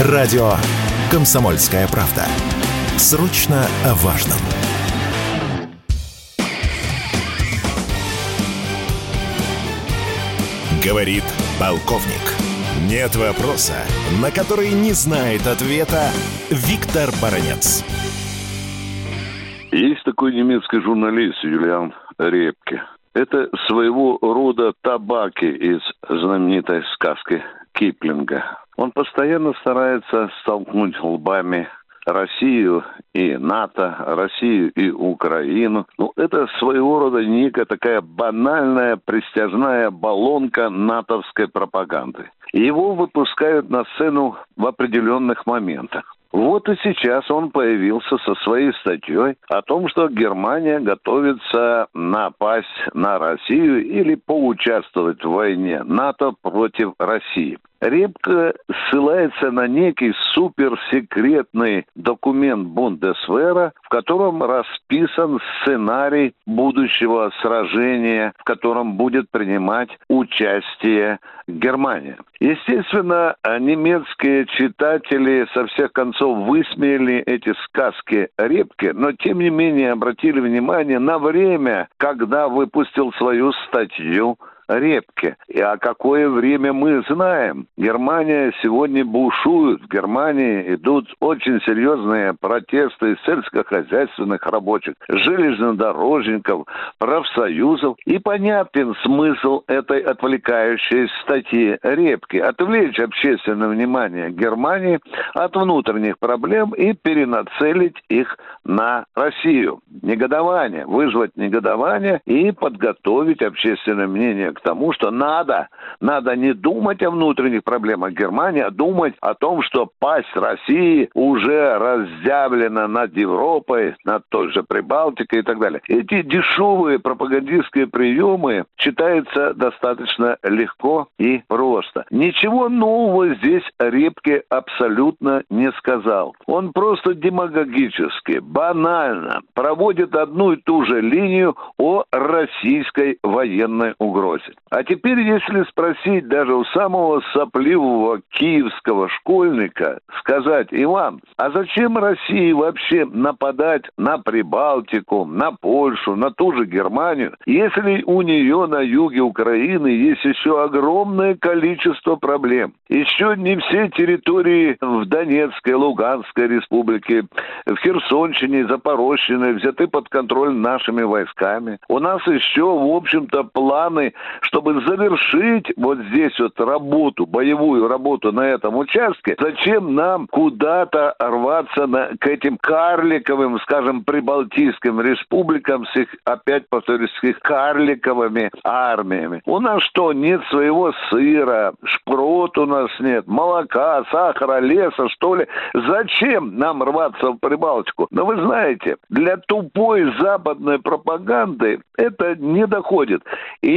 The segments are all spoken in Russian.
Радио «Комсомольская правда». Срочно о важном. Говорит полковник. Нет вопроса, на который не знает ответа Виктор Баранец. Есть такой немецкий журналист Юлиан Репке. Это своего рода табаки из знаменитой сказки Киплинга. Он постоянно старается столкнуть лбами Россию и НАТО, Россию и Украину. Ну, это своего рода некая такая банальная пристяжная баллонка натовской пропаганды. Его выпускают на сцену в определенных моментах. Вот и сейчас он появился со своей статьей о том, что Германия готовится напасть на Россию или поучаствовать в войне НАТО против России. Репка ссылается на некий суперсекретный документ Бундесвера, в котором расписан сценарий будущего сражения, в котором будет принимать участие Германия. Естественно, немецкие читатели со всех концов высмеяли эти сказки Репки, но тем не менее обратили внимание на время, когда выпустил свою статью Репке. И а какое время мы знаем? Германия сегодня бушует. В Германии идут очень серьезные протесты сельскохозяйственных рабочих, железнодорожников, профсоюзов. И понятен смысл этой отвлекающей статьи Репки. Отвлечь общественное внимание Германии от внутренних проблем и перенацелить их на Россию. Негодование, вызвать негодование и подготовить общественное мнение к тому, что надо, надо не думать о внутренних проблемах Германии, а думать о том, что пасть России уже разъявлена над Европой, над той же Прибалтикой и так далее. Эти дешевые пропагандистские приемы читаются достаточно легко и просто. Ничего нового здесь Репке абсолютно не сказал. Он просто демагогически, банально проводит одну и ту же линию о российской военной угрозе. А теперь, если спросить даже у самого сопливого киевского школьника, сказать, Иван, а зачем России вообще нападать на Прибалтику, на Польшу, на ту же Германию, если у нее на юге Украины есть еще огромное количество проблем? Еще не все территории в Донецкой, Луганской республике, в Херсонщине, Запорожщине взяты под контроль нашими войсками. У нас еще, в общем-то, планы чтобы завершить вот здесь вот работу, боевую работу на этом участке, зачем нам куда-то рваться на, к этим карликовым, скажем, прибалтийским республикам с их, опять повторюсь, с их карликовыми армиями? У нас что, нет своего сыра, шпрот у нас нет, молока, сахара, леса, что ли? Зачем нам рваться в Прибалтику? Но вы знаете, для тупой западной пропаганды это не доходит. И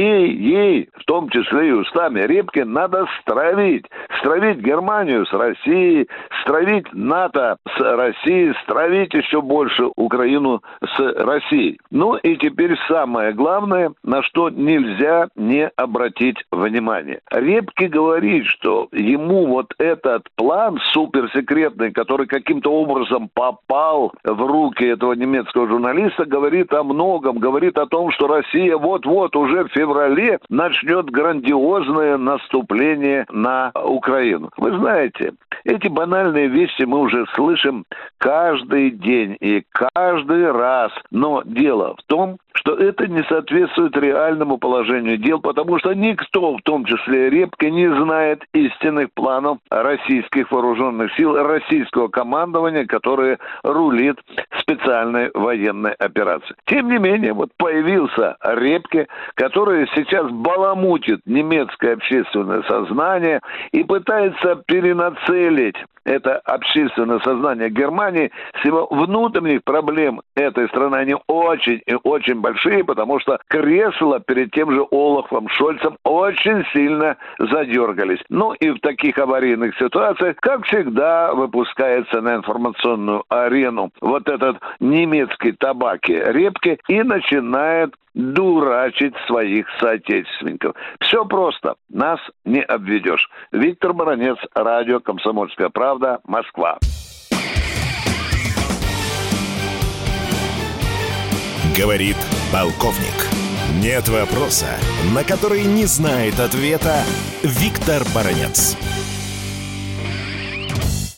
ей, в том числе и устами Репкин, надо стравить. Стравить Германию с Россией, стравить НАТО с Россией, стравить еще больше Украину с Россией. Ну и теперь самое главное, на что нельзя не обратить внимание. Репки говорит, что ему вот этот план суперсекретный, который каким-то образом попал в руки этого немецкого журналиста, говорит о многом, говорит о том, что Россия вот-вот уже в феврале начнет грандиозное наступление на Украину. Вы знаете, эти банальные вещи мы уже слышим каждый день и каждый раз. Но дело в том, что это не соответствует реальному положению дел, потому что никто, в том числе Репка, не знает истинных планов российских вооруженных сил, российского командования, которое рулит специальной военной операцией. Тем не менее, вот появился Репке, который сейчас баламутит немецкое общественное сознание и пытается перенацелить это общественное сознание Германии, всего внутренних проблем этой страны, они очень и очень большие, потому что кресла перед тем же Олафом Шольцем очень сильно задергались. Ну и в таких аварийных ситуациях, как всегда, выпускается на информационную арену вот этот немецкий табаки репки и начинает дурачить своих соотечественников. Все просто. Нас не обведешь. Виктор Баранец, радио «Комсомольская правда». Правда, Москва. Говорит полковник. Нет вопроса, на который не знает ответа Виктор Баранец.